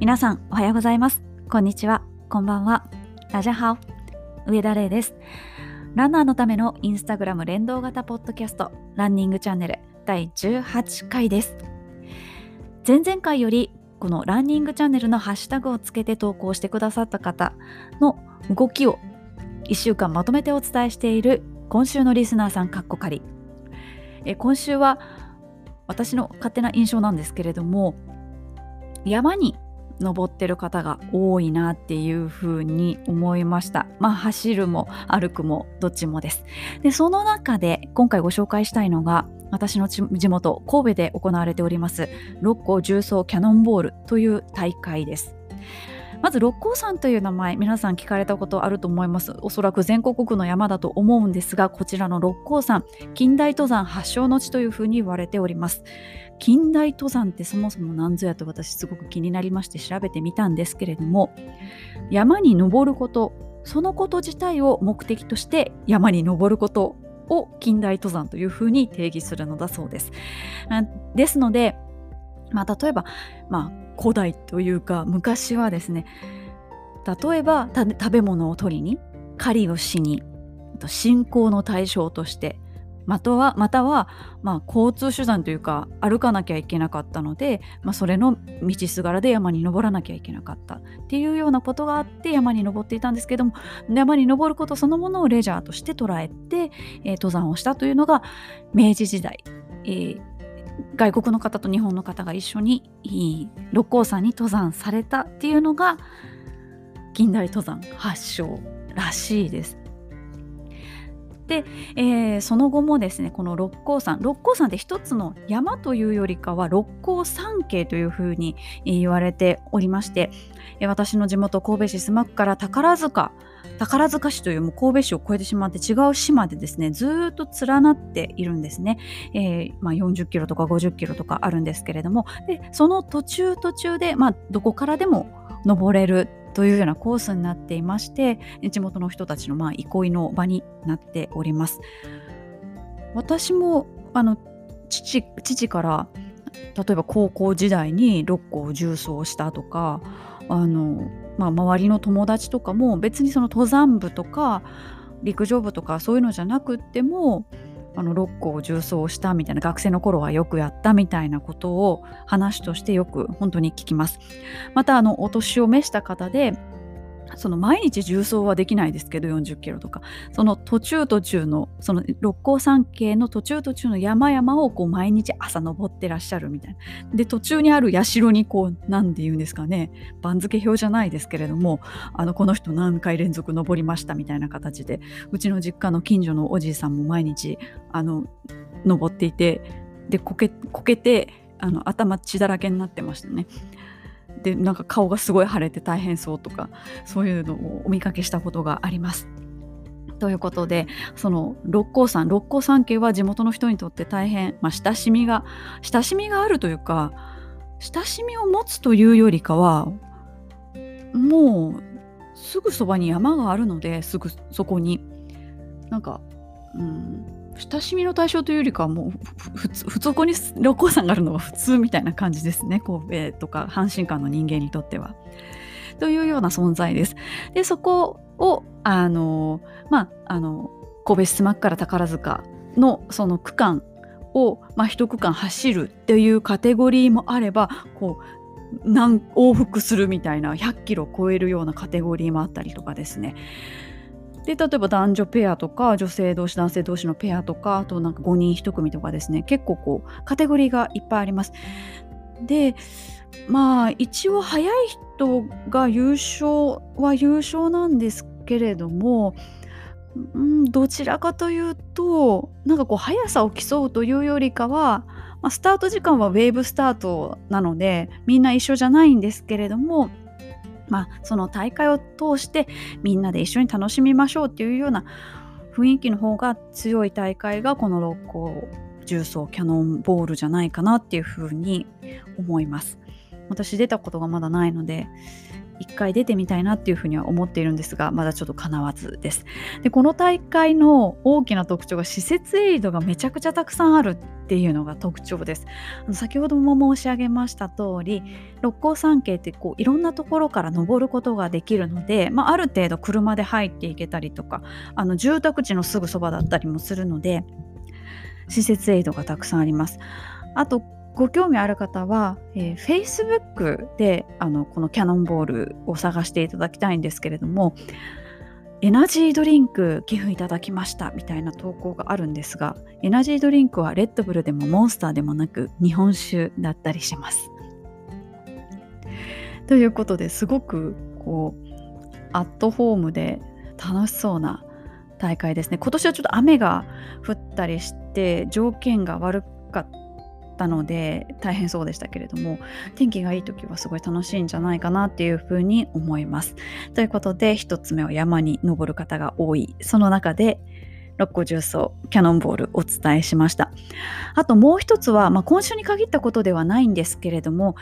皆さんおはようございます。こんにちは。こんばんは。ラジャハオ。上田玲です。ランナーのためのインスタグラム連動型ポッドキャスト。ランニングチャンネル。第18回です。前々回よりこのランニングチャンネルのハッシュタグをつけて投稿してくださった方の動きを1週間まとめてお伝えしている今週のリスナーさんかっこかり。え今週は私の勝手な印象なんですけれども山に登ってる方が多いなっていうふうに思いました。まあ走るも歩くもどっちもです。でその中で今回ご紹介したいのが私の地元神戸で行われております六甲重曹キャノンボールという大会です。まず六甲山という名前皆さん聞かれたことあると思います。おそらく全国区の山だと思うんですがこちらの六甲山近代登山発祥の地というふうに言われております。近代登山ってそもそも何ぞやと私すごく気になりまして調べてみたんですけれども山に登ることそのこと自体を目的として山に登ることを近代登山というふうに定義するのだそうです。ですので、まあ、例えば、まあ、古代というか昔はですね例えば食べ物を取りに狩りをしに信仰の対象としてまたはまたは、まあ、交通手段というか歩かなきゃいけなかったので、まあ、それの道すがらで山に登らなきゃいけなかった。っていうようなことがあって山に登っていたんですけども山に登ることそのものをレジャーとして捉えて、えー、登山をしたというのが明治時代、えー、外国の方と日本の方が一緒に六甲山に登山されたっていうのが近代登山発祥らしいです。で、えー、その後もですねこの六甲山六甲山って一つの山というよりかは六甲山系というふうに言われておりまして私の地元神戸市須磨区から宝塚宝塚市というもう神戸市を越えてしまって違う島でですねずっと連なっているんですね、えー、まあ、40キロとか50キロとかあるんですけれどもでその途中途中で、まあ、どこからでも登れるというようなコースになっていまして地元の人たちのまあ憩いの場になっております。私もあの父父から例えば高校時代に六甲を重曹したとかあの、まあ、周りの友達とかも別にその登山部とか陸上部とかそういうのじゃなくってもあの6個を重装したみたいな学生の頃はよくやったみたいなことを話としてよく本当に聞きます。またあのお年を召した方でその毎日重曹はできないですけど40キロとか。その途中途中のその六甲山系の途中途中の山々をこう毎日朝登ってらっしゃるみたいな。で途中にある社にこう何て言うんですかね。番付表じゃないですけれどもあのこの人何回連続登りましたみたいな形で。うちの実家の近所のおじいさんも毎日あの登っていてでこけこけてあの頭血だらけになってましたね。でなんか顔がすごい腫れて大変そうとかそういうのをお見かけしたことがあります。ということでその六甲山六甲山系は地元の人にとって大変、まあ、親しみが親しみがあるというか親しみを持つというよりかはもうすぐそばに山があるのですぐそこになんか、うん、親しみの対象というよりかはもう普通普通こに六甲山があるのが普通みたいな感じですね神戸とか阪神間の人間にとっては。というような存在です。でそこをあのまああの神戸市須磨区から宝塚のその区間を、まあ、一区間走るっていうカテゴリーもあればこう何往復するみたいな100キロ超えるようなカテゴリーもあったりとかですねで例えば男女ペアとか女性同士男性同士のペアとかあとなんか5人1組とかですね結構こうカテゴリーがいっぱいあります。でまあ一応早い人が優勝は優勝なんですけれども、うん、どちらかというとなんかこう速さを競うというよりかは、まあ、スタート時間はウェーブスタートなのでみんな一緒じゃないんですけれどもまあ、その大会を通してみんなで一緒に楽しみましょうっていうような雰囲気の方が強い大会がこの六甲重曹キャノンボールじゃないかなっていうふうに思います。私出たことがまだないので一回出てみたいなっていうふうには思っているんですがまだちょっと叶わずです。でこの大会の大きな特徴が施設エイドがめちゃくちゃたくさんあるっていうのが特徴です。あの先ほども申し上げました通り六甲山系ってこういろんなところから登ることができるので、まあ、ある程度車で入っていけたりとかあの住宅地のすぐそばだったりもするので施設エイドがたくさんあります。あとご興味ある方は、えー、Facebook であのこのキャノンボールを探していただきたいんですけれどもエナジードリンク寄付いただきましたみたいな投稿があるんですがエナジードリンクはレッドブルでもモンスターでもなく日本酒だったりします。ということですごくこうアットホームで楽しそうな大会ですね今年はちょっと雨が降ったりして条件が悪かったので大変そうでしたけれども天気がいい時はすごい楽しいんじゃないかなっていうふうに思います。ということで1つ目は山に登る方が多い。その中で六甲重曹キャノンボールお伝えしました。あともう一つは、まあ、今週に限ったことではないんですけれども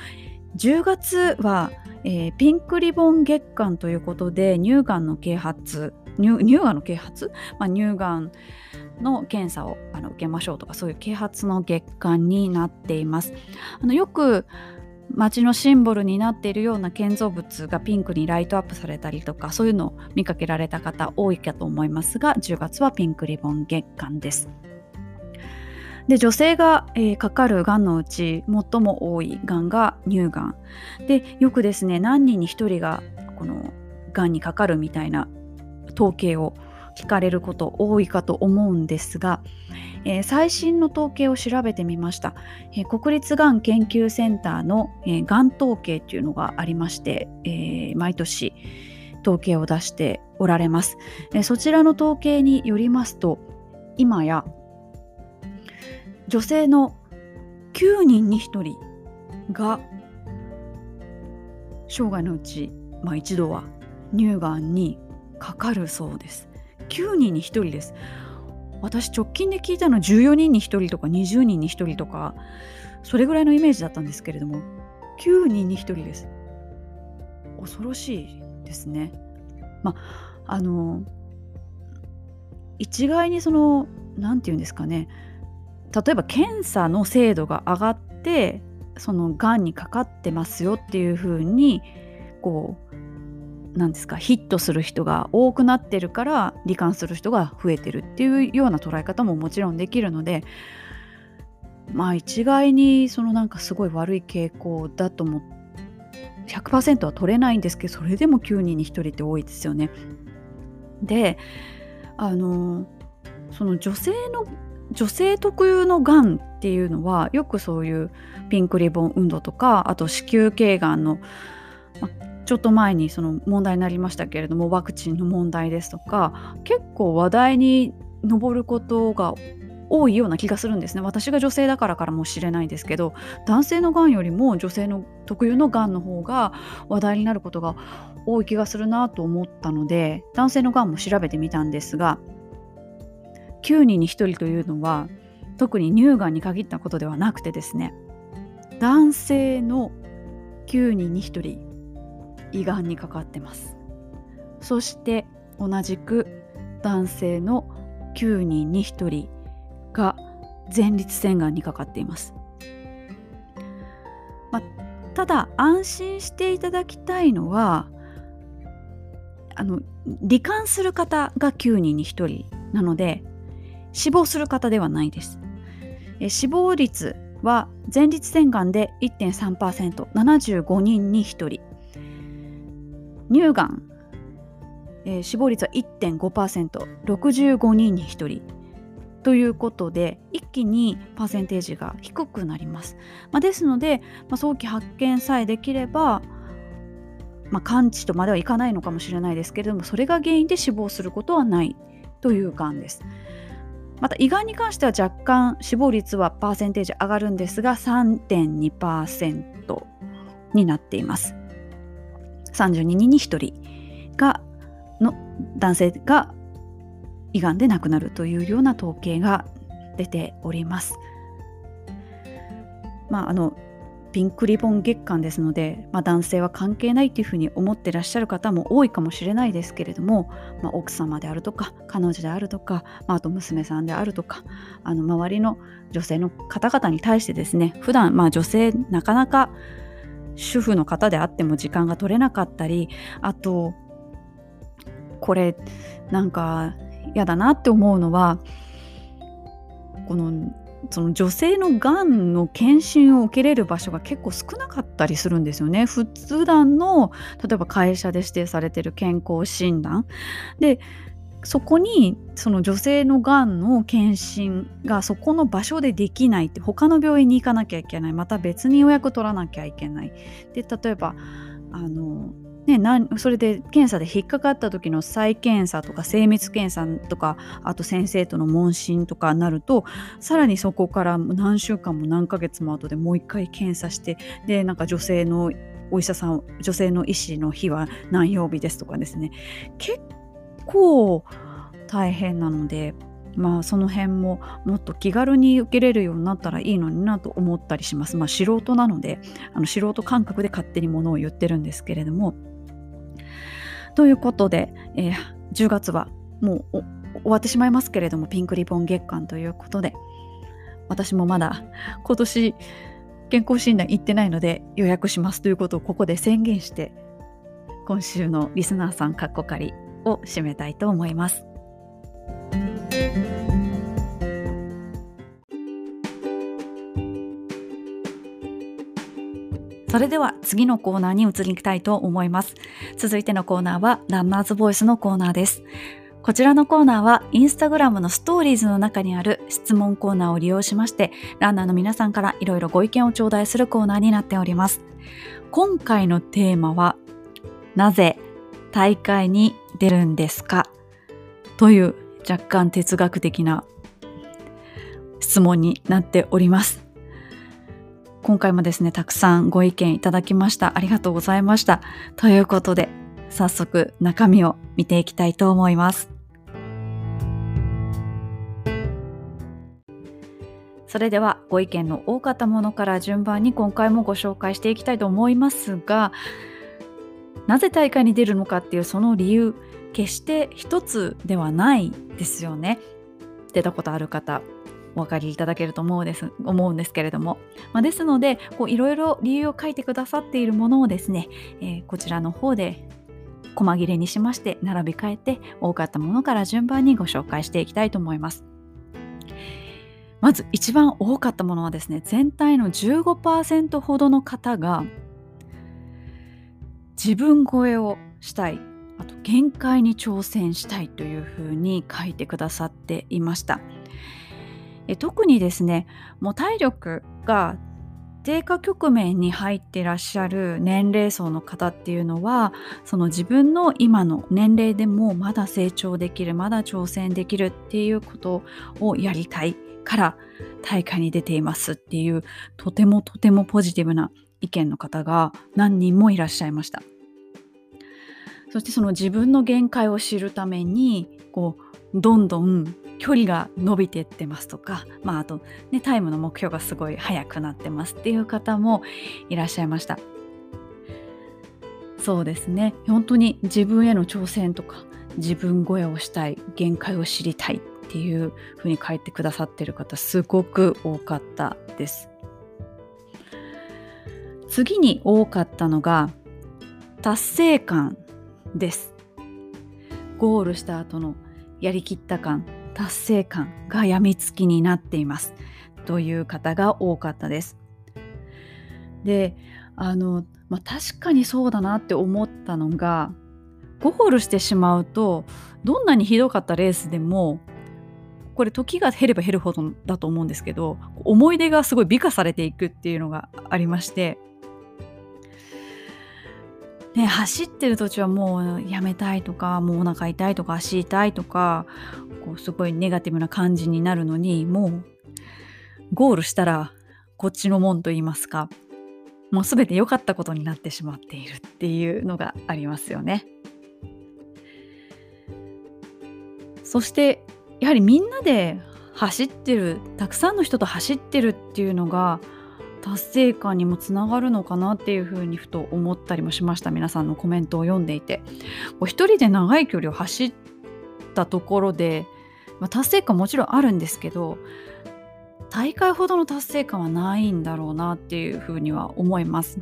10月は、えー、ピンクリボン月間ということで乳がんの啓発乳乳がんの啓発、まあ、乳がんの検査をあの受けましょうとかそういう啓発の月間になっています。あのよく街のシンボルになっているような建造物がピンクにライトアップされたりとかそういうのを見かけられた方多いかと思いますが10月はピンクリボン月間です。で女性が、えー、かかるがんのうち最も多いがんが乳がんでよくですね何人に1人がこのがんにかかるみたいな統計を聞かれること多いかと思うんですが、えー、最新の統計を調べてみました、えー、国立がん研究センターの、えー、がん統計というのがありまして、え毎年統計を出しておられます、えそちらの統計によりますと今や女性の9人に1人が生涯のうち、まあ、一度は乳がんにかかるそうです9人に1人です。私直近で聞いたの14人に1人とか20人に1人とかそれぐらいのイメージだったんですけれども9人に1人です。恐ろしいですね。まああの一概にその何て言うんですかね。例えば検査の精度が上がってそのがんにかかってますよっていうふうにこうなんですかヒットする人が多くなってるから罹患する人が増えてるっていうような捉え方ももちろんできるのでまあ一概にそのなんかすごい悪い傾向だと思100%は取れないんですけどそれでも9人に1人って多いですよね。であのその女性の女性特有のがんっていうのはよくそういうピンクリボン運動とかあと子宮頸がんの、まちょっと前にその問題になりましたけれどもワクチンの問題ですとか結構話題に上ることが多いような気がするんですね。私が女性だからからもしれないですけど男性のがんよりも女性の特有のがんの方が話題になることが多い気がするなと思ったので男性のがんも調べてみたんですが9人に1人というのは特に乳がんに限ったことではなくてですね男性の9人に1人胃がんにかかってます。そして同じく男性の9人に1人が前立腺がんにかかっています、まあ、ただ安心していただきたいのはあの罹患する方が9人に1人なので死亡する方ではないです。え死亡率は前立腺がんで 1.3%75 人に1人。乳がん、えー、死亡率は 1.5%65 人に1人。ということで一気にパーセンテージが低くなります、まあ、ですので、まあ、早期発見さえできれば、まあ、完治とまではいかないのかもしれないですけれどもそれが原因で死亡することはない。というがんです。また胃がんに関しては若干死亡率はパーセンテージ上がるんですが3.2%になっています。32人に1人がの男性が胃がんで亡くなるというような統計が出ております。まあ、あのピンクリボン月間ですので、まあ、男性は関係ないっていうふうに思ってらっしゃる方も多いかもしれないですけれども、まあ、奥様であるとか彼女であるとか、まあ、あと娘さんであるとかあの周りの女性の方々に対してですね普段まあ女性なかなか主婦の方であっても時間が取れなかったりあとこれなんか嫌だなって思うのはこのその女性のがんの検診を受けれる場所が結構少なかったりするんですよね。普段の例えば会社で指定されてる健康診断でそこにその女性のがんの検診がそこの場所でできないって他の病院に行かなきゃいけない。また別に予約取らなきゃいけない。で例えばあのね、それで検査で引っかかった時の再検査とか精密検査とかあと先生との問診とかになるとさらにそこから何週間も何ヶ月も後でもう一回検査してでなんか女性のお医者さん女性の医師の日は何曜日ですとかですね。結構大変なのでまあその辺ももっと気軽に受けれるようになったらいいのになと思ったりします。まあ素人なのであの素人感覚で勝手にものを言ってるんですけれどもということで、えー、10月はもう終わってしまいますけれどもピンクリボン月間ということで私もまだ今年健康診断行ってないので予約しますということをここで宣言して今週のリスナーさんかっこかりを締めたいと思います。それでは次のコーナーに移りたいと思います。続いてのコーナーはランナーズボイスのコーナーです。こちらのコーナーはインスタグラムのストーリーズの中にある質問コーナーを利用しましてランナーの皆さんからいろいろご意見を頂戴するコーナーになっております。今回のテーマはなぜ大会に出るんですか？という若干哲学的な質問になっております。今回もですね、たくさんご意見いただきました。ありがとうございました。ということで、早速中身を見ていきたいと思います。それではご意見の多かったものから順番に今回もご紹介していきたいと思いますが、なぜ大会に出るのかっていうその理由、決して一つではないですよね。出たことある方お分かりいただけると思うです思うんですけれども、まあ、ですのでいろいろ理由を書いてくださっているものをですね、えー、こちらの方で細切れにしまして並び替えて多かったものから順番にご紹介していきたいと思います。まず一番多かったものはですね全体の15%ほどの方が自分超えをしたいあと限界に挑戦したいというふうに書いてくださっていました。え特にですねもう体力が低下局面に入ってらっしゃる年齢層の方っていうのはその自分の今の年齢でもまだ成長できるまだ挑戦できるっていうことをやりたいから大会に出ていますっていうとてもとてもポジティブな意見の方が何人もいらっしゃいましたそしてその自分の限界を知るためにこうどんどん距離が伸びていってますとか、まあ、あと、ね、タイムの目標がすごい速くなってますっていう方もいらっしゃいました。そうですね本当に自分への挑戦とか自分超えをしたい限界を知りたいっていうふうに書いてくださってる方すごく多かったです。次に多かったのが達成感です。ゴールした後のやりきった感達成感がやみつきになっていますという方が多かったです。であの、まあ、確かにそうだなって思ったのがゴールしてしまうとどんなにひどかったレースでもこれ時が減れば減るほどだと思うんですけど思い出がすごい美化されていくっていうのがありましてね、走ってる途中はもうやめたいとかもうお腹痛いとか足痛いとかこうすごいネガティブな感じになるのにもうゴールしたらこっちのもんと言いますかもう全て良かったことになってしまっているっていうのがありますよね。そしてやはりみんなで走ってるたくさんの人と走ってるっていうのが達成感にもつながるのかなっていうふうにふと思ったりもしました皆さんのコメントを読んでいて一人で長い距離を走ったところで、まあ、達成感もちろんあるんですけど大会ほどの達成感はないんだろうなっていうふうには思います。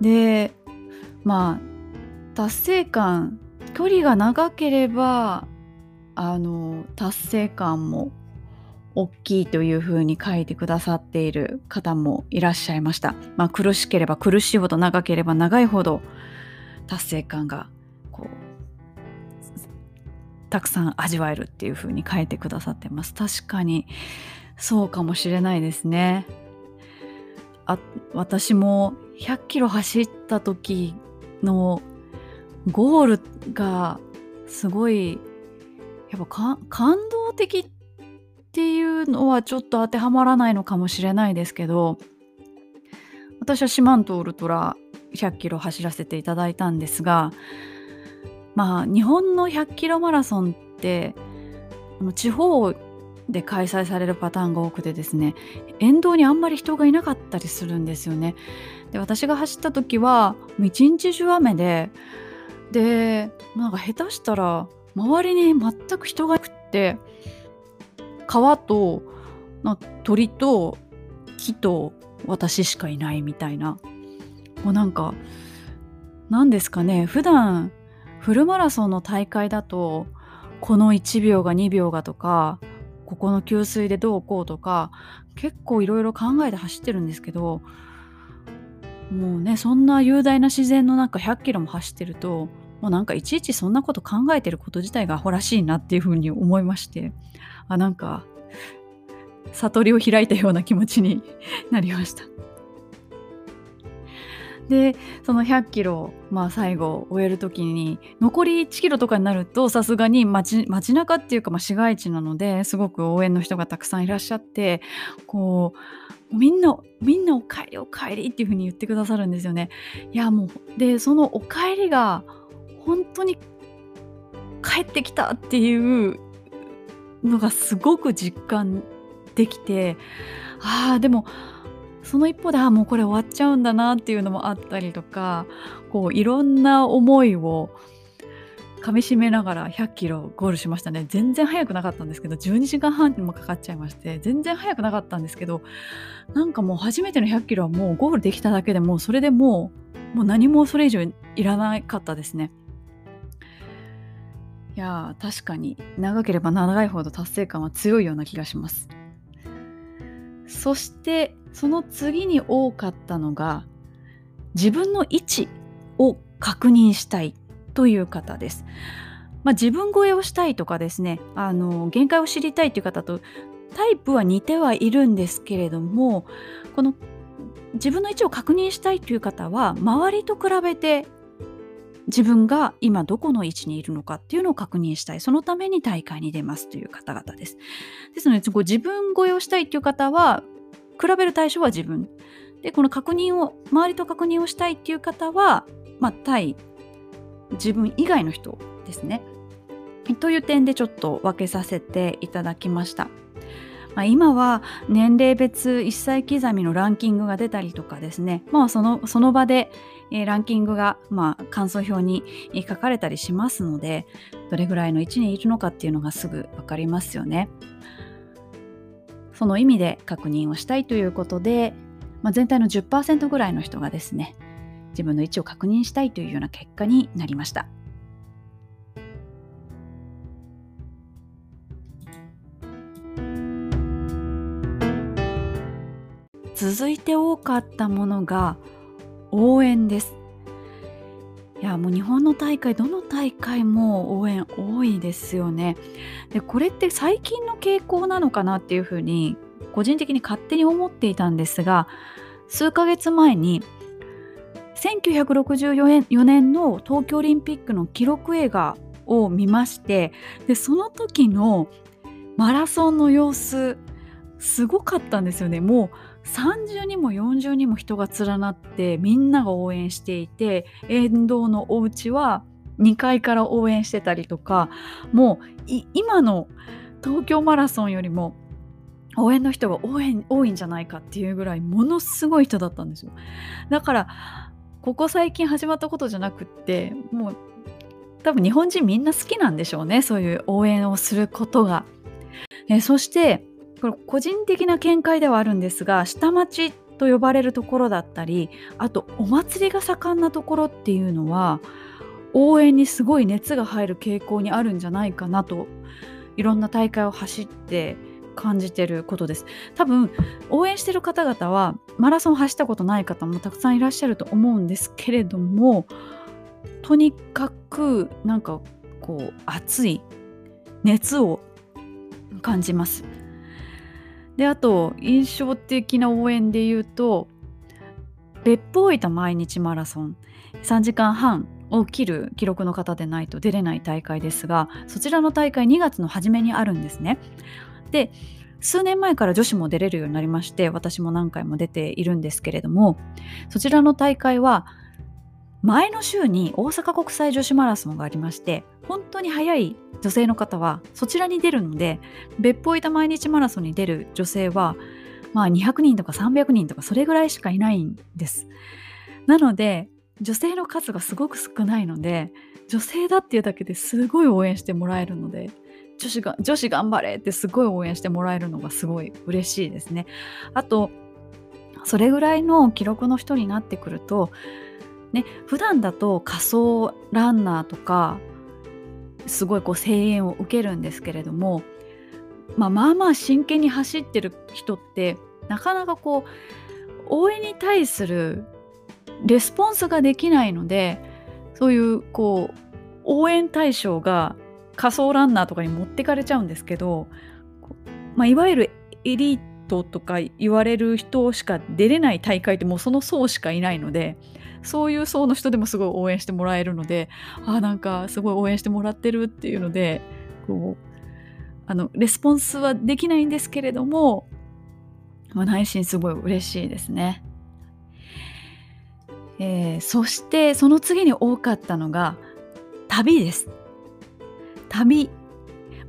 でまあ達成感距離が長ければあの達成感も大きいというふうに書いてくださっている方もいらっしゃいました。まあ、苦しければ苦しいほど長ければ長いほど達成感がこうたくさん味わえるっていうふうに書いてくださってます。確かにそうかもしれないですね。あ私も100キロ走った時のゴールがすごいやっぱ感動的っていうのはちょっと当てはまらないのかもしれないですけど私は四万十ウルトラ100キロ走らせていただいたんですがまあ日本の100キロマラソンって地方で開催されるパターンが多くてですね沿道にあんまり人がいなかったりするんですよね。で私が走った時は一日中雨ででなんか下手したら周りに全く人がいなくって川と鳥と木と私しかいないみたいな。もうなんか何ですかね。普段フルマラソンの大会だとこの1秒が2秒がとかここの給水でどうこうとか結構いろいろ考えて走ってるんですけどもうねそんな雄大な自然の中100キロも走ってるともうなんかいちいちそんなこと考えてること自体がアホらしいなっていうふうに思いまして。あなんか悟りを開いたような気持ちに なりました。でその100キロ、まあ、最後終える時に残り1キロとかになるとさすがに街街中っていうか、まあ、市街地なのですごく応援の人がたくさんいらっしゃってこうみんなみんなお帰りお帰りっていう風に言ってくださるんですよね。いやもうでそのお帰りが本当に帰ってきたっていうのがすごく実感できてああでもその一方でああもうこれ終わっちゃうんだなっていうのもあったりとかこういろんな思いをかみしめながら100キロゴールしましたね。全然早くなかったんですけど12時間半にもかかっちゃいまして全然早くなかったんですけどなんかもう初めての100キロはもうゴールできただけでもうそれでもうもう何もそれ以上いらなかったですね。いや確かに長ければ長いほど達成感は強いような気がしますそしてその次に多かったのが自分の位置を確認したいという方です。まあ、自分超えをしたいとかですねあの限界を知りたいという方とタイプは似てはいるんですけれどもこの自分の位置を確認したいという方は周りと比べて自分が今どこの位置にいるのかっていうのを確認したい。そのために大会に出ますという方々です。ですので自分超えをしたいという方は比べる対象は自分。でこの確認を周りと確認をしたいっていう方は、まあ、対自分以外の人ですね。という点でちょっと分けさせていただきました。まあ、今は年齢別1歳刻みのランキングが出たりとかですね、まあ、そのその場で、えー、ランキングが、まあ、感想表に書かれたりしますのでどれぐらいの位置にいるのかっていうのがすぐ分かりますよね。その意味で確認をしたいということで、まあ、全体の10%ぐらいの人がですね自分の位置を確認したいというような結果になりました。続いて多かったものが応援です。いやもう日本の大会どの大会も応援多いですよね。でこれって最近の傾向なのかなっていうふうに個人的に勝手に思っていたんですが数ヶ月前に1964年の東京オリンピックの記録映画を見ましてでその時のマラソンの様子すごかったんですよねもう30にも40にも人が連なってみんなが応援していて沿道のお家は2階から応援してたりとかもう今の東京マラソンよりも応援の人が応援多いんじゃないかっていうぐらいものすごい人だったんですよだからここ最近始まったことじゃなくってもう多分日本人みんな好きなんでしょうねそういう応援をすることが。えそしてこれ個人的な見解ではあるんですが下町と呼ばれるところだったりあとお祭りが盛んなところっていうのは応援にすごい熱が入る傾向にあるんじゃないかなといろんな大会を走って感じてることです。多分応援してる方々はマラソン走ったことない方もたくさんいらっしゃると思うんですけれどもとにかくなんかこう熱い熱を感じます。であと印象的な応援で言うと別府大分毎日マラソン3時間半を切る記録の方でないと出れない大会ですがそちらの大会2月の初めにあるんですね。で数年前から女子も出れるようになりまして私も何回も出ているんですけれどもそちらの大会は前の週に大阪国際女子マラソンがありまして本当に早い女性の方はそちらに出るので別府板毎日マラソンに出る女性はまあ200人とか300人とかそれぐらいしかいないんですなので女性の数がすごく少ないので女性だっていうだけですごい応援してもらえるので女子が女子頑張れってすごい応援してもらえるのがすごい嬉しいですね。あとそれぐらいの記録の人になってくるとね普段だと仮想ランナーとかすごいこう声援を受けるんですけれども、まあ、まあまあ真剣に走ってる人ってなかなかこう応援に対するレスポンスができないのでそういうこう応援対象が仮想ランナーとかに持ってかれちゃうんですけど、まあ、いわゆるエリートとか言われる人しか出れない大会ってもうその層しかいないのでそういう層の人でもすごい応援してもらえるのであなんかすごい応援してもらってるっていうのでこうあのレスポンスはできないんですけれども、まあ、内心すごい嬉しいですね。えー、そしてその次に多かったのが旅です。旅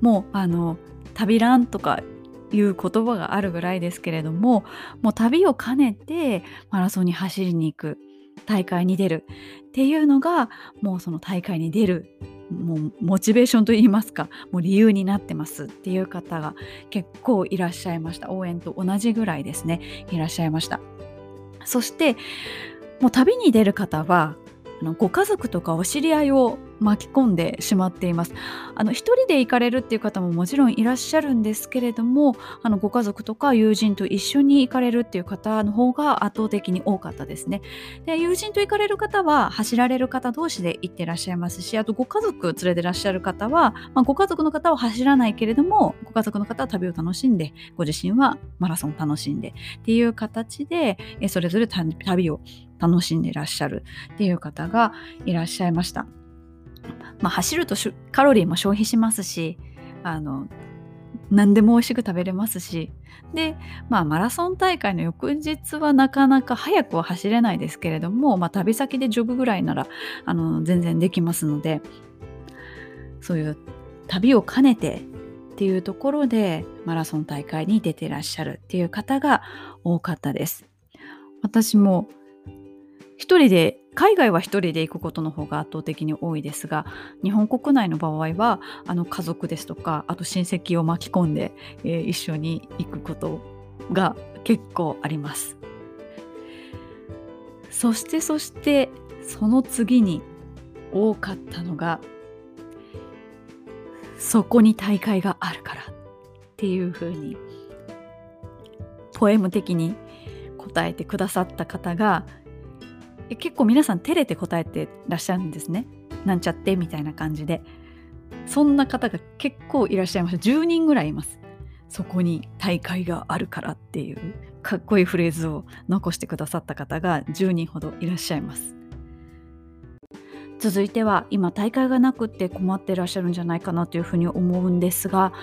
もうあの旅ランとかいう言葉があるぐらいですけれどももう旅を兼ねてマラソンに走りに行く大会に出るっていうのがもうその大会に出るもうモチベーションといいますかもう理由になってますっていう方が結構いらっしゃいました。応援と同じぐらいですねいらっしゃいました。そしてもう旅に出る方はご家族とかお知り合いを巻き込んでしまっています。あの一人で行かれるっていう方ももちろんいらっしゃるんですけれどもあのご家族とか友人と一緒に行かれるっていう方の方が圧倒的に多かったですね。で友人と行かれる方は走られる方同士で行ってらっしゃいますしあとご家族連れてらっしゃる方は、まあ、ご家族の方は走らないけれどもご家族の方は旅を楽しんでご自身はマラソン楽しんでっていう形でそれぞれ旅を楽しんでいらっしゃるっていう方がいらっしゃいました。まあ、走るとカロリーも消費しますしあの何でも美味しく食べれますしで、まあ、マラソン大会の翌日はなかなか早くは走れないですけれども、まあ、旅先でジョグぐらいならあの全然できますのでそういう旅を兼ねてっていうところでマラソン大会に出てらっしゃるっていう方が多かったです。私も一人で海外は一人で行くことの方が圧倒的に多いですが日本国内の場合はあの家族ですとかあと親戚を巻き込んで、えー、一緒に行くことが結構あります。そしてそしてその次に多かったのがそこに大会があるからっていうふうにポエム的に答えてくださった方が結構皆さん照れて答えてらっしゃるんですね。なんちゃってみたいな感じで。そんな方が結構いらっしゃいました。10人ぐらいいます。そこに大会があるからっていうかっこいいフレーズを残してくださった方が10人ほどいらっしゃいます。続いては今大会がなくって困ってらっしゃるんじゃないかなというふうに思うんですが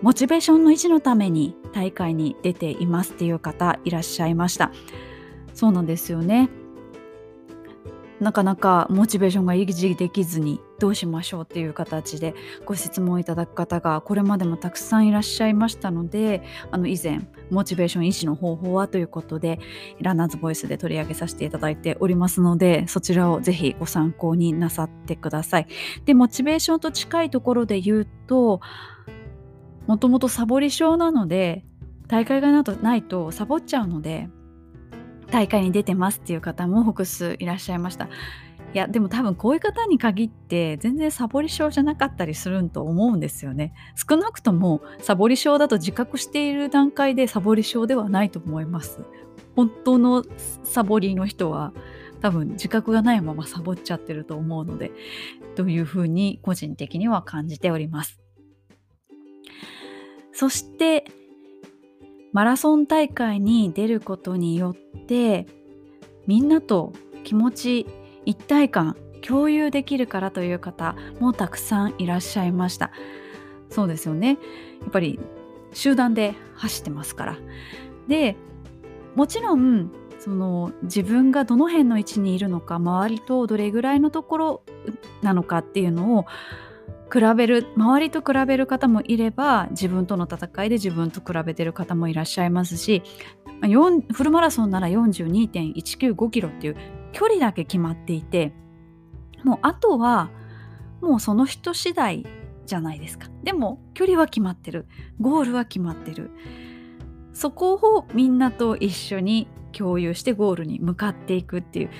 モチベーションの維持のために大会に出ていますっていう方いらっしゃいましたそうなんですよねなかなかモチベーションが維持できずにどうしましょうっていう形でご質問いただく方がこれまでもたくさんいらっしゃいましたのであの以前モチベーション維持の方法はということでランナーズボイスで取り上げさせていただいておりますのでそちらをぜひご参考になさってください。でモチベーションと近いところで言うともともとサボり症なので大会がないとサボっちゃうので大会に出てますっていう方も複数いらっしゃいました。いやでも多分こういう方に限って全然サボり症じゃなかったりすると思うんですよね。少なくともサボり症だと自覚している段階でサボり症ではないと思います。本当のサボりの人は多分自覚がないままサボっちゃってると思うのでというふうに個人的には感じております。そしてマラソン大会に出ることによってみんなと気持ち一体感共有できるからという方もたくさんいらっしゃいました。そうですよね。やっぱり集団で走ってますから。でもちろんその自分がどの辺の位置にいるのか周りとどれぐらいのところなのかっていうのを比べる周りと比べる方もいれば自分との戦いで自分と比べてる方もいらっしゃいますしフルマラソンなら42.195キロっていう距離だけ決まっていてもうあとはもうその人次第じゃないですか。でも距離は決まってる。ゴールは決まってる。そこをみんなと一緒に共有してゴールに向かっていくっていう、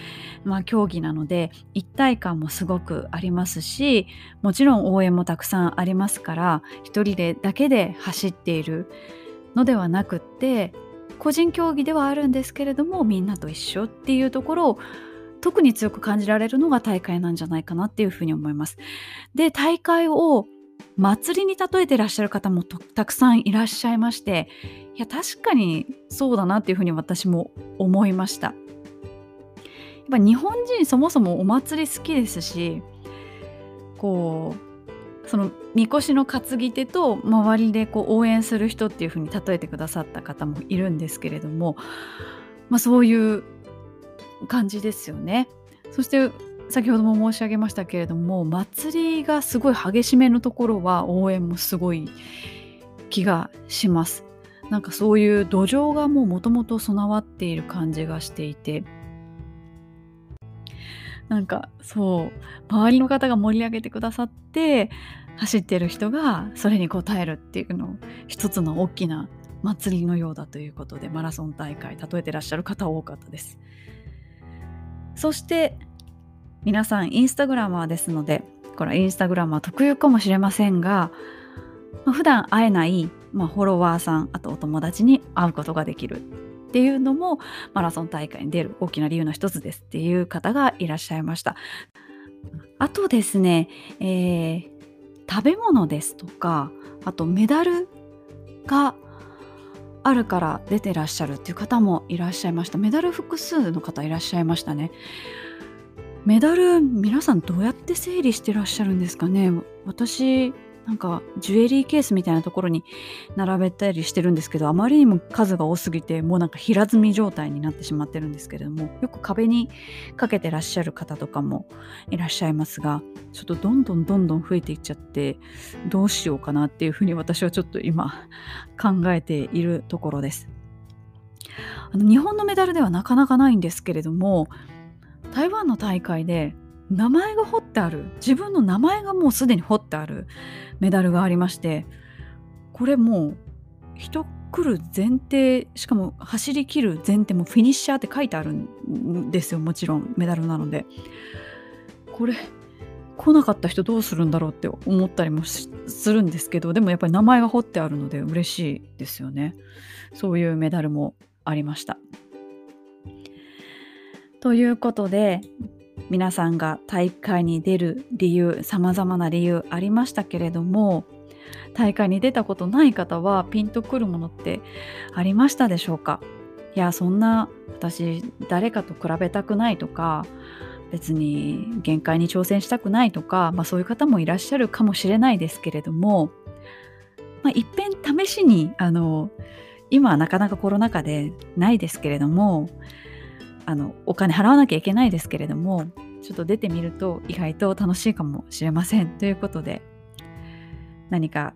まあ、競技なので一体感もすごくありますしもちろん応援もたくさんありますから一人でだけで走っているのではなくって個人競技ではあるんですけれどもみんなと一緒っていうところを特に強く感じられるのが大会なんじゃないかなっていうふうに思います。で大会を祭りに例えてらっしゃる方もたくさんいらっしゃいましていや確かにそうだなっていうふうに私も思いました。やっぱ日本人そもそもお祭り好きですしこうそのみこしの担ぎ手と周りでこう応援する人っていう風に例えてくださった方もいるんですけれども、まあ、そういう感じですよね。そして先ほども申し上げましたけれども祭りがすごい激しめのところは応援もすごい気がします。なんかそういう土壌がもうもともと備わっている感じがしていてなんかそう周りの方が盛り上げてくださって走ってる人がそれに応えるっていうのを一つの大きな祭りのようだということでマラソン大会例えてらっしゃる方多かったですそして皆さんインスタグラマーですのでこれインスタグラマー特有かもしれませんが、まあ、普段会えない、まあ、フォロワーさんあとお友達に会うことができる。っていうのもマラソン大会に出る大きな理由の一つですっていう方がいらっしゃいました。あとですね、えー、食べ物ですとかあとメダルがあるから出てらっしゃるっていう方もいらっしゃいました。メダル複数の方いらっしゃいましたね。メダル皆さんどうやって整理してらっしゃるんですかね？私なんかジュエリーケースみたいなところに並べたりしてるんですけどあまりにも数が多すぎてもうなんか平積み状態になってしまってるんですけれどもよく壁にかけてらっしゃる方とかもいらっしゃいますがちょっとどんどんどんどん増えていっちゃってどうしようかなっていうふうに私はちょっと今考えているところです。あの日本のメダルではなかなかないんですけれども台湾の大会で名前が彫ってある。自分の名前がもうすでに彫ってある。メダルがありまして。これもう人来る前提しかも走りきる前提もフィニッシャーって書いてあるんですよ。もちろんメダルなので。これ来なかった人どうするんだろうって思ったりもするんですけどでもやっぱり名前が彫ってあるので嬉しいですよね。そういうメダルもありました。ということで皆さんが大会に出る理由様々な理由ありましたけれども大会に出たことない方はピンとくるものってありましたでしょうか？いやそんな私誰かと比べたくないとか別に限界に挑戦したくないとか、まあ、そういう方もいらっしゃるかもしれないですけれども、まあ、いっぺん試しにあの今はなかなかコロナ禍でないですけれどもあのお金払わなきゃいけないですけれどもちょっと出てみると意外と楽しいかもしれませんということで何か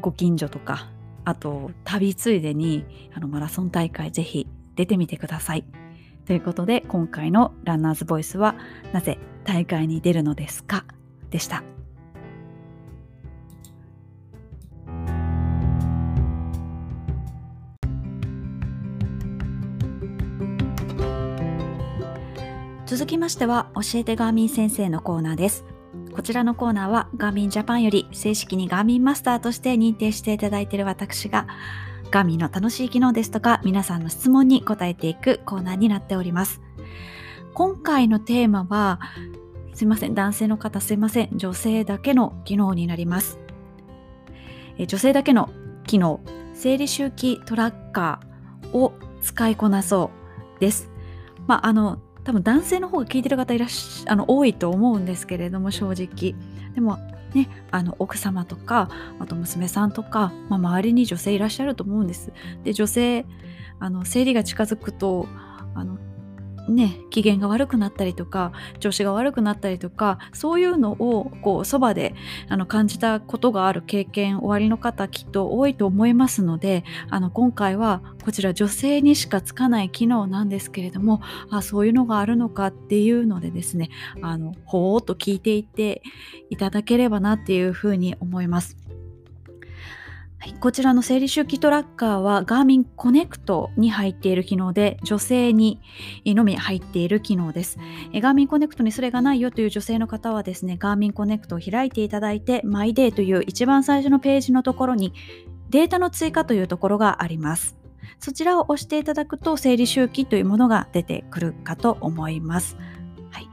ご近所とかあと旅ついでにあのマラソン大会ぜひ出てみてください。ということで今回のランナーズボイスはなぜ大会に出るのですか？でした。続きましては教えてガーミン先生のコーナーです。こちらのコーナーはガーミンジャパンより正式にガーミンマスターとして認定していただいている私がガーミンの楽しい機能ですとか皆さんの質問に答えていくコーナーになっております。今回のテーマはすいません男性の方すいません女性だけの機能になります。え女性だけの機能生理周期トラッカーを使いこなそうです。まあ、あの多分男性の方が聞いてる方いらっしあの多いと思うんですけれども正直。でもねあの奥様とかあと娘さんとか、まあ、周りに女性いらっしゃると思うんです。で女性あの生理が近づくとあのね、機嫌が悪くなったりとか調子が悪くなったりとかそういうのをこうそばであの感じたことがある経験おありの方きっと多いと思いますのであの今回はこちら女性にしかつかない機能なんですけれどもあそういうのがあるのかっていうのでですねあのほーっと聞いていっていただければなっていうふうに思います。はい、こちらの生理周期トラッカーは Garmin Connect に入っている機能で女性にのみ入っている機能です。Garmin Connect にそれがないよという女性の方はですね Garmin Connect を開いていただいて MyDay という一番最初のページのところにデータの追加というところがあります。そちらを押していただくと生理周期というものが出てくるかと思います。はい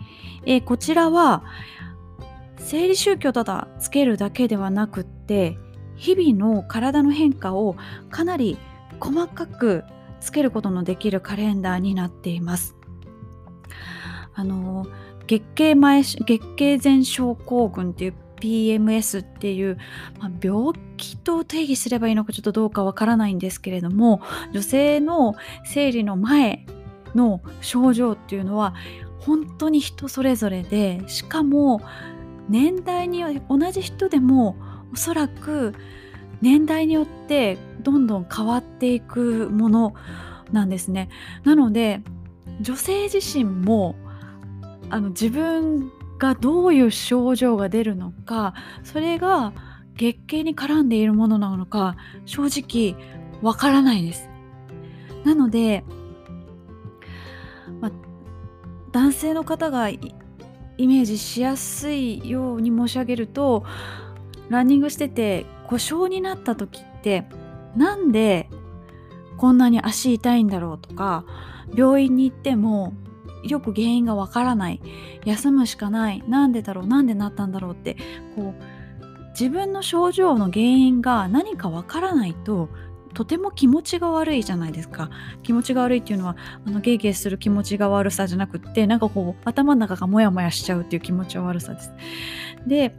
えー、こちらは生理周期をただつけるだけではなくって日々の体の変化をかなり細かくつけることのできるカレンダーになっています。あの月経前月経前症候群っていう PMS っていう、まあ、病気と定義すればいいのかちょっとどうかわからないんですけれども女性の生理の前の症状っていうのは本当に人それぞれでしかも年代に同じ人でもおそらく年代によってどんどん変わっていくものなんですね。なので女性自身もあの自分がどういう症状が出るのかそれが月経に絡んでいるものなのか正直わからないです。なので、ま男性の方がイメージしやすいように申し上げるとランニングしてて故障になった時ってなんでこんなに足痛いんだろうとか病院に行ってもよく原因がわからない休むしかないなんでだろうなんでなったんだろうってこう自分の症状の原因が何かわからないととても気持ちが悪いじゃないですか。気持ちが悪いっていうのはあのゲーゲーする気持ちが悪さじゃなくってなんかこう頭の中がモヤモヤしちゃうっていう気持ちは悪さです。で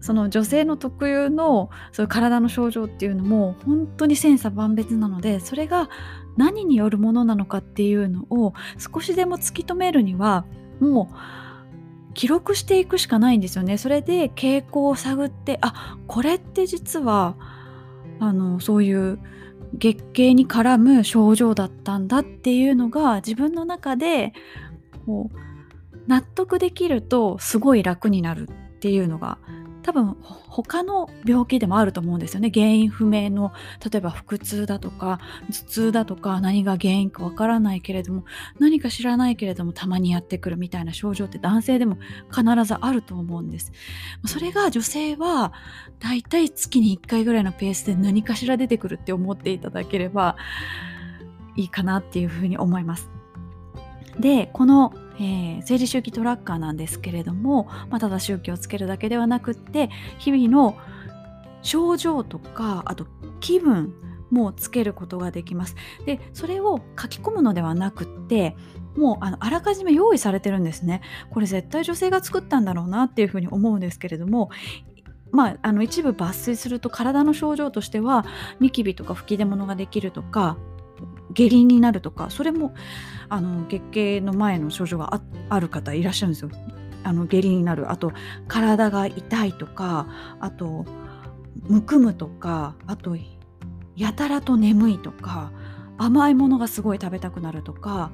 その女性の特有のそういう体の症状っていうのも本当に千差万別なのでそれが何によるものなのかっていうのを少しでも突き止めるにはもう記録していくしかないんですよね。それで傾向を探ってあこれって実はあのそういう月経に絡む症状だったんだっていうのが自分の中でこう納得できるとすごい楽になるっていうのが多分他の病気でもあると思うんですよね。原因不明の例えば腹痛だとか頭痛だとか何が原因かわからないけれども何か知らないけれどもたまにやってくるみたいな症状って男性でも必ずあると思うんです。それが女性はだいたい月に1回ぐらいのペースで何かしら出てくるって思っていただければいいかなっていうふうに思います。でこのえー、生理周期トラッカーなんですけれども、まあ、ただ周期をつけるだけではなくって日々の症状とかあと気分もつけることができます。でそれを書き込むのではなくってもうあのあらかじめ用意されてるんですね。これ絶対女性が作ったんだろうなっていうふうに思うんですけれどもまあ、あの一部抜粋すると体の症状としてはニキビとか吹き出物ができるとか下痢になるとかそれもあの月経の前の症状がある方いらっしゃるんですよ。あの下痢になる。あと体が痛いとかあとむくむとかあとやたらと眠いとか甘いものがすごい食べたくなるとか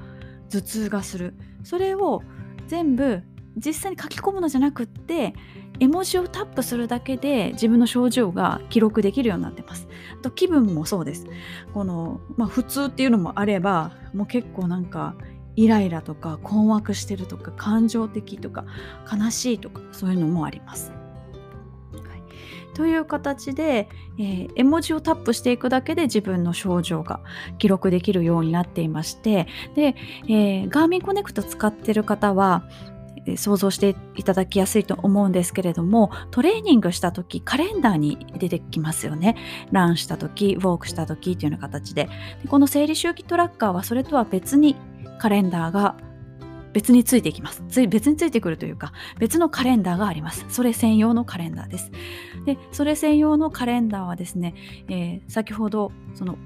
頭痛がする。それを全部実際に書き込むのじゃなくって絵文字をタップするだけで自分の症状が記録できるようになってます。あと気分もそうです。この、まあ、普通っていうのもあればもう結構なんかイライラとか困惑してるとか感情的とか悲しいとかそういうのもあります。という形で、えー、絵文字をタップしていくだけで自分の症状が記録できるようになっていましてで、えー、ガーミンコネクト使ってる方は想像していただきやすいと思うんですけれどもトレーニングした時カレンダーに出てきますよねランした時ウォークした時というような形ででこの生理周期トラッカーはそれとは別にカレンダーが別についていきます。つい別についてくるというか、別のカレンダーがあります。それ専用のカレンダーです。で、それ専用のカレンダーはですね、えー、先ほど、その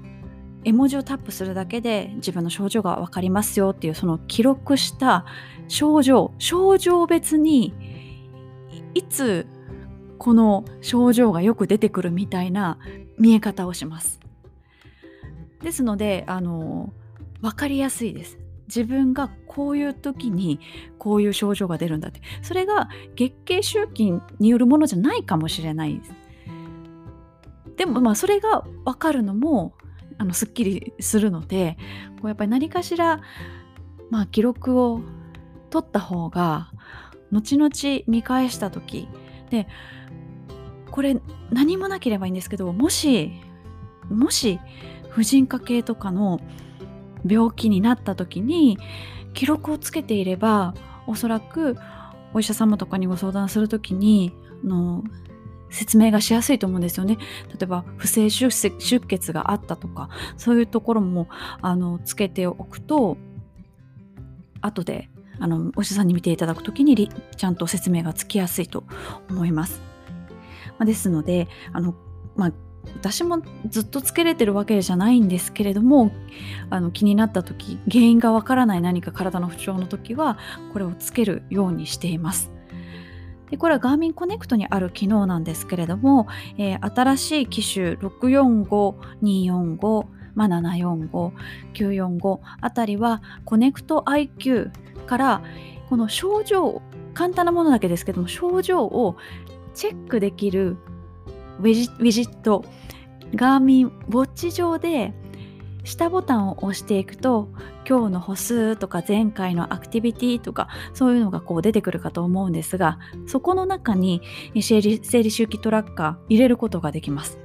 絵文字をタップするだけで自分の症状が分かりますよっていうその記録した症状症状別にいつこの症状がよく出てくるみたいな見え方をします。ですのであの分かりやすいです。自分がこういう時にこういう症状が出るんだって。それが月経周期によるものじゃないかもしれない。ですでもまあそれが分かるのもあのすっきりするのでこうやっぱり何かしら、まあ、記録を取った方が後々見返した時でこれ何もなければいいんですけどもしもし婦人科系とかの病気になった時に記録をつけていればおそらくお医者様とかにご相談する時にの説明がしやすいと思うんですよね。例えば不正出血があったとかそういうところもあのつけておくと後であのお医者さんに見ていただく時にちゃんと説明がつきやすいと思います。まあ、ですのであの、まあ、私もずっとつけれてるわけじゃないんですけれどもあの気になった時原因がわからない何か体の不調の時はこれをつけるようにしています。でこれはガーミンコネクトにある機能なんですけれども、えー、新しい機種645245まあ、745、945あたりはコネクト IQ からこの症状簡単なものだけですけども症状をチェックできるウィジウィジットガーミンウォッチ上で下ボタンを押していくと今日の歩数とか前回のアクティビティとかそういうのがこう出てくるかと思うんですがそこの中に生理周期トラッカー入れることができます。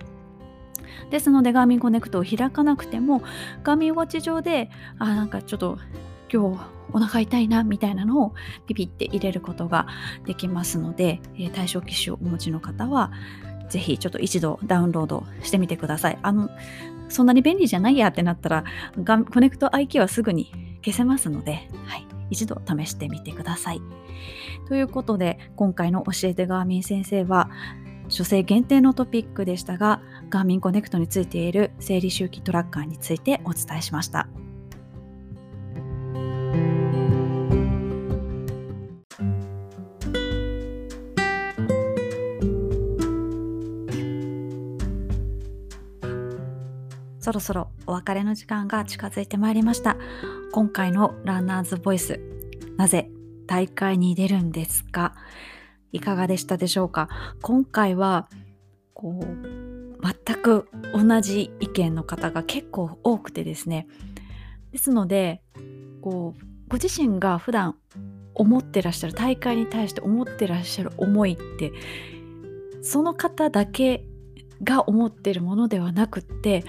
ですのでガーミンコネクトを開かなくてもガーミンウォッチ上であなんかちょっと今日お腹痛いなみたいなのをピピって入れることができますので、対象機種をお持ちの方はぜひちょっと一度ダウンロードしてみてください。あのそんなに便利じゃないやってなったら、コネクト IQ はすぐに消せますので、はい、一度試してみてください。ということで、今回の教えてガーミン先生は、女性限定のトピックでしたが、ガーミンコネクトについている生理周期トラッカーについてお伝えしました。そろそろお別れの時間が近づいてまいりました。今回のランナーズボイスなぜ大会に出るんですか？いかがでしたでしょうか？今回はこう全く同じ意見の方が結構多くてですね。ですのでこうご自身が普段思ってらっしゃる大会に対して思ってらっしゃる思いってその方だけが思ってるものではなくって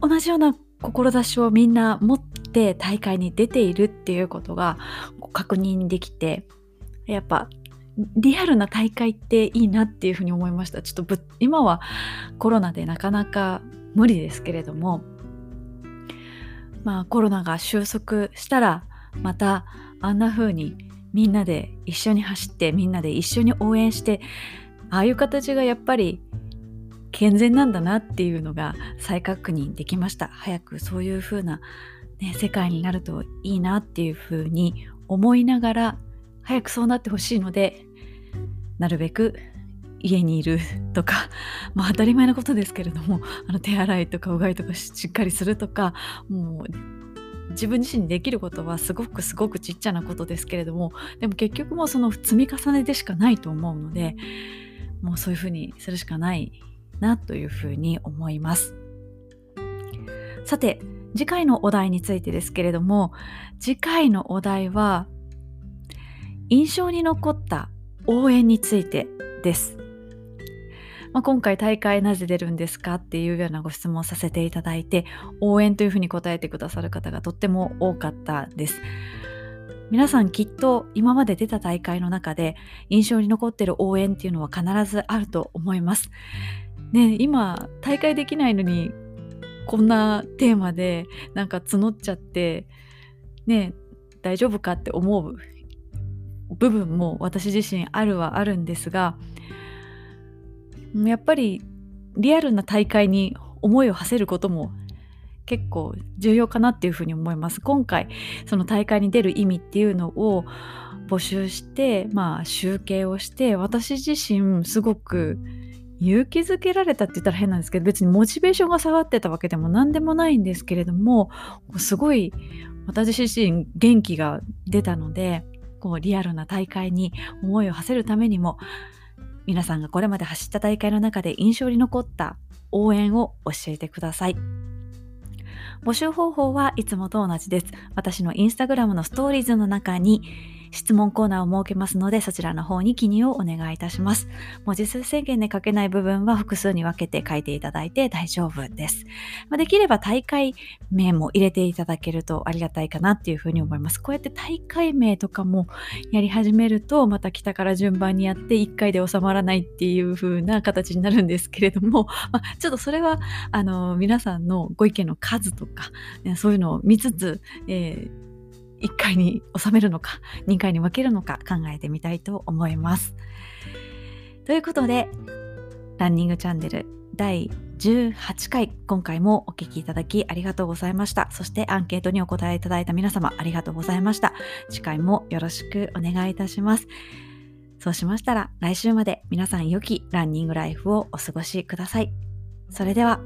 同じような志をみんな持って大会に出ているっていうことが確認できてやっぱリアルな大会っていいなっていうふうに思いました。ちょっと今はコロナでなかなか無理ですけれどもまあコロナが収束したらまたあんな風にみんなで一緒に走ってみんなで一緒に応援してああいう形がやっぱり健全なんだなっていうのが再確認できました。早くそういう風な、ね、世界になるといいなっていう風に思いながら早くそうなってほしいのでなるべく家にいるとか、まあ、当たり前のことですけれどもあの手洗いとかうがいとかしっかりするとかもう自分自身にできることはすごくすごくちっちゃなことですけれどもでも結局もうその積み重ねでしかないと思うのでもうそういうふうにするしかないなというふうに思います。さて次回のお題についてですけれども次回のお題は印象に残った応援についてです。まあ、今回大会なぜ出るんですかっていうようなご質問をさせていただいて応援というふうに答えてくださる方がとっても多かったです。皆さんきっと今まで出た大会の中で印象に残ってる応援っていうのは必ずあると思います。ね今大会できないのにこんなテーマでなんか募っちゃってね大丈夫かって思う部分も私自身あるはあるんですがやっぱりリアルな大会に思いを馳せることも結構重要かなっていうふうに思います。今回その大会に出る意味っていうのを募集してまあ集計をして私自身すごく勇気づけられたって言ったら変なんですけど別にモチベーションが下がってたわけでも何でもないんですけれどもすごい私自身元気が出たのでこうリアルな大会に思いを馳せるためにも皆さんがこれまで走った大会の中で印象に残った応援を教えてください。募集方法はいつもと同じです。私のインスタグラムのストーリーズの中に質問コーナーを設けますので、そちらの方に記入をお願いいたします。文字数制限で書けない部分は複数に分けて書いていただいて大丈夫です。まあ、できれば大会名も入れていただけるとありがたいかなっていうふうに思います。こうやって大会名とかもやり始めると、また北から順番にやって1回で収まらないっていう風な形になるんですけれども、まあ、ちょっとそれはあの皆さんのご意見の数とか、そういうのを見つつ、えー1回に収めるのか2回に分けるのか考えてみたいと思います。ということでランニングチャンネル第18回今回もお聴きいただきありがとうございました。そしてアンケートにお答えいただいた皆様ありがとうございました。次回もよろしくお願いいたします。そうしましたら来週まで皆さん良きランニングライフをお過ごしください。それでは。